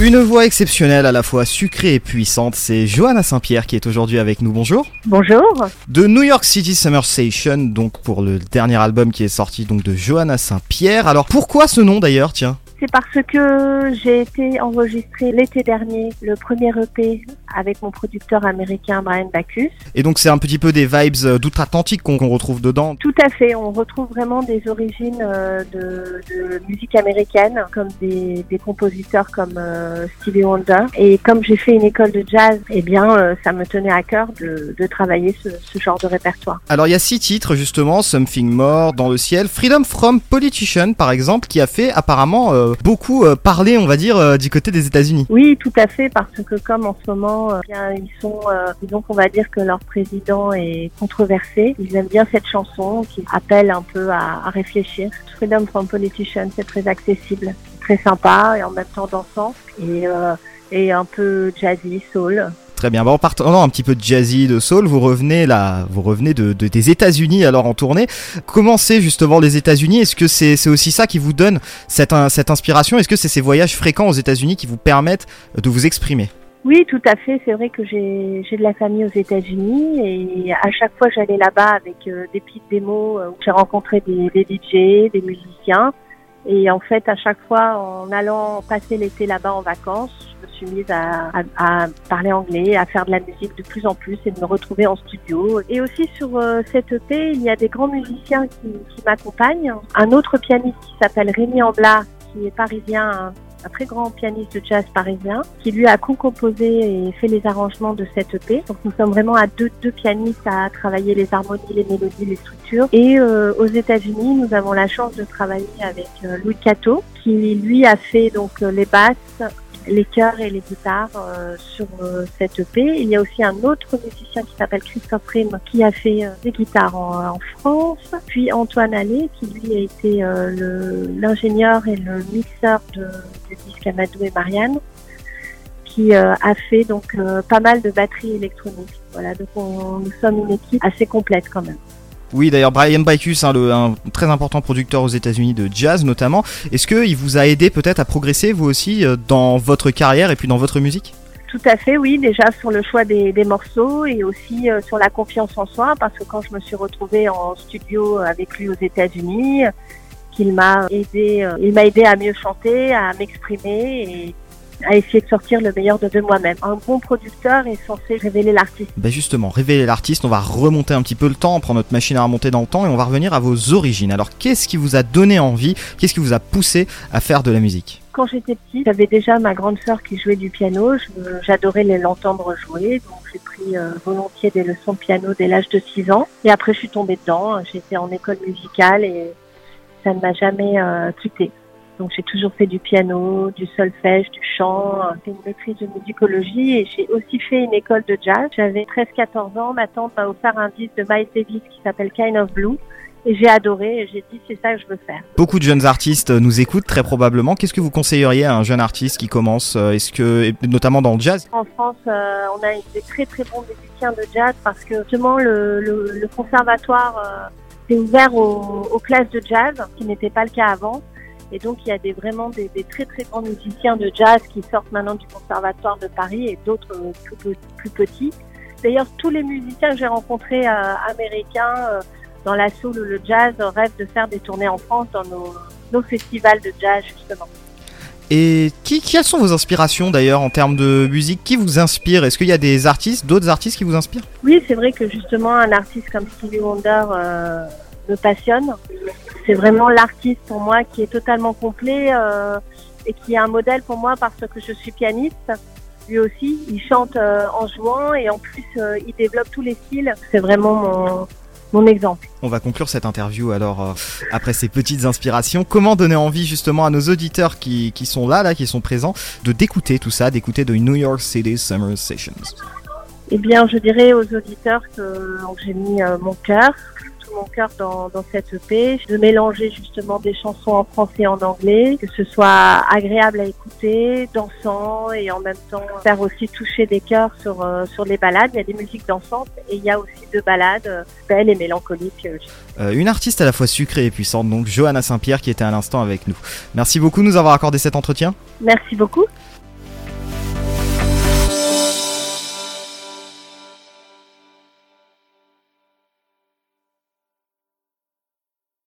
Une voix exceptionnelle à la fois sucrée et puissante, c'est Johanna Saint-Pierre qui est aujourd'hui avec nous. Bonjour. Bonjour. De New York City Summer Station, donc pour le dernier album qui est sorti donc de Johanna Saint-Pierre. Alors pourquoi ce nom d'ailleurs, tiens c'est parce que j'ai été enregistrée l'été dernier le premier EP avec mon producteur américain Brian Bacchus. Et donc c'est un petit peu des vibes euh, d'outre-Atlantique qu'on retrouve dedans Tout à fait, on retrouve vraiment des origines euh, de, de musique américaine, comme des, des compositeurs comme euh, Stevie Wonder. Et comme j'ai fait une école de jazz, eh bien ça me tenait à cœur de, de travailler ce, ce, genre de répertoire. Alors il y a six titres justement, Something More, Dans le ciel, Freedom from Politician par exemple, qui a fait apparemment beaucoup parler, on va dire, du côté des États-Unis. Oui, tout à fait, parce que comme en ce moment euh, bien, ils sont, euh, disons qu'on va dire que leur président est controversé. Ils aiment bien cette chanson qui appelle un peu à, réfléchir. Freedom from Politician, c'est très accessible, très sympa et en même temps dansant et, euh, et un peu jazzy, soul. Très bien. Bon, en partant un petit peu de jazzy, de soul, vous revenez là, vous revenez de, de des États-Unis alors en tournée. Comment c'est justement les États-Unis? Est-ce que c'est aussi ça qui vous donne cette, cette inspiration? Est-ce que c'est ces voyages fréquents aux États-Unis qui vous permettent de vous exprimer? Oui, tout à fait. C'est vrai que j'ai de la famille aux États-Unis et à chaque fois j'allais là-bas avec euh, des petites démos euh, où j'ai rencontré des, des DJ, des musiciens. Et en fait, à chaque fois, en allant passer l'été là-bas en vacances, je me suis mise à, à, à, parler anglais, à faire de la musique de plus en plus et de me retrouver en studio. Et aussi sur euh, cette EP, il y a des grands musiciens qui, qui m'accompagnent. Un autre pianiste qui s'appelle Rémi Amblat, qui est parisien, très grand pianiste de jazz parisien, qui lui a co-composé et fait les arrangements de cette EP. Donc nous sommes vraiment à deux, pianistes à travailler les harmonies, les mélodies, les structures. Et euh, aux États-Unis, nous avons la chance de travailler avec euh, Louis Cato, qui lui a fait donc les basses, les chœurs et les guitares euh, sur euh, cette EP. Il y a aussi un autre musicien qui s'appelle Christophe Rim qui a fait euh, des guitares en, France. Puis Antoine Allais qui lui a été l'ingénieur et le mixeur du disque Amadou et Marianne qui a fait donc pas mal de batteries électroniques. Voilà, donc on, nous sommes une équipe assez complète quand même. Oui, d'ailleurs, Brian Bacchus, hein, le, un très important producteur aux États-Unis de jazz notamment, est-ce qu'il vous a aidé peut-être à progresser vous aussi dans votre carrière et puis dans votre musique? Tout à fait, oui, déjà sur le choix des, morceaux et aussi euh, sur la confiance en soi, parce que quand je me suis retrouvée en studio avec lui aux États-Unis, qu'il m'a aidé, euh, il m'a aidé à mieux chanter, à m'exprimer et à essayer de sortir le meilleur de, de moi-même. Un bon producteur est censé révéler l'artiste. Ben justement, révéler l'artiste, on va remonter un petit peu le temps, on prend notre machine à remonter dans le temps et on va revenir à vos origines. Alors qu'est-ce qui vous a donné envie, qu'est-ce qui vous a poussé à faire de la musique? Quand j'étais petite, j'avais déjà ma grande sœur qui jouait du piano. J'adorais l'entendre jouer, donc j'ai pris euh, volontiers des leçons de piano dès l'âge de 6 ans. Et après, je suis tombée dedans. J'étais en école musicale et ça ne m'a jamais euh, quittée. Donc j'ai toujours fait du piano, du solfège, du chant, fait une maîtrise de musicologie et j'ai aussi fait une école de jazz. J'avais 13-14 ans, ma tante m'a offert un disque de Miles Davis qui s'appelle Kind of Blue. Et j'ai adoré et j'ai dit c'est ça que je veux faire. Beaucoup de jeunes artistes nous écoutent très probablement. Qu'est-ce que vous conseilleriez à un jeune artiste qui commence Est-ce que notamment dans le jazz? En France, euh, on a des très très bons musiciens de jazz parce que justement le, le, le conservatoire euh, est ouvert aux, aux classes de jazz, ce qui n'était pas le cas avant. Et donc, il y a des, vraiment des, des, très très grands musiciens de jazz qui sortent maintenant du Conservatoire de Paris et d'autres plus, plus, petits. D'ailleurs, tous les musiciens que j'ai rencontrés euh, américains euh, dans la soul ou le jazz rêvent de faire des tournées en France dans nos, nos festivals de jazz, justement. Et qui, quelles sont vos inspirations d'ailleurs en termes de musique? Qui vous inspire? Est-ce qu'il y a des artistes, d'autres artistes qui vous inspirent? Oui, c'est vrai que justement, un artiste comme Stevie Wonder euh, me passionne c'est vraiment l'artiste pour moi qui est totalement complet euh, et qui est un modèle pour moi parce que je suis pianiste. Lui aussi, il chante euh, en jouant et en plus euh, il développe tous les styles. C'est vraiment mon, mon exemple. On va conclure cette interview alors euh, après ces petites inspirations. Comment donner envie justement à nos auditeurs qui, qui sont là, là, qui sont présents, de d'écouter tout ça, d'écouter de New York City Summer Sessions? Eh bien, je dirais aux auditeurs que j'ai mis euh, mon cœur, mon cœur dans, dans cette EP, de mélanger justement des chansons en français et en anglais, que ce soit agréable à écouter, dansant et en même temps faire aussi toucher des cœurs sur, euh, sur les balades. Il y a des musiques dansantes et il y a aussi de balades euh, belles et mélancoliques. Euh, une artiste à la fois sucrée et puissante, donc Johanna Saint-Pierre qui était à l'instant avec nous. Merci beaucoup de nous avoir accordé cet entretien. Merci beaucoup.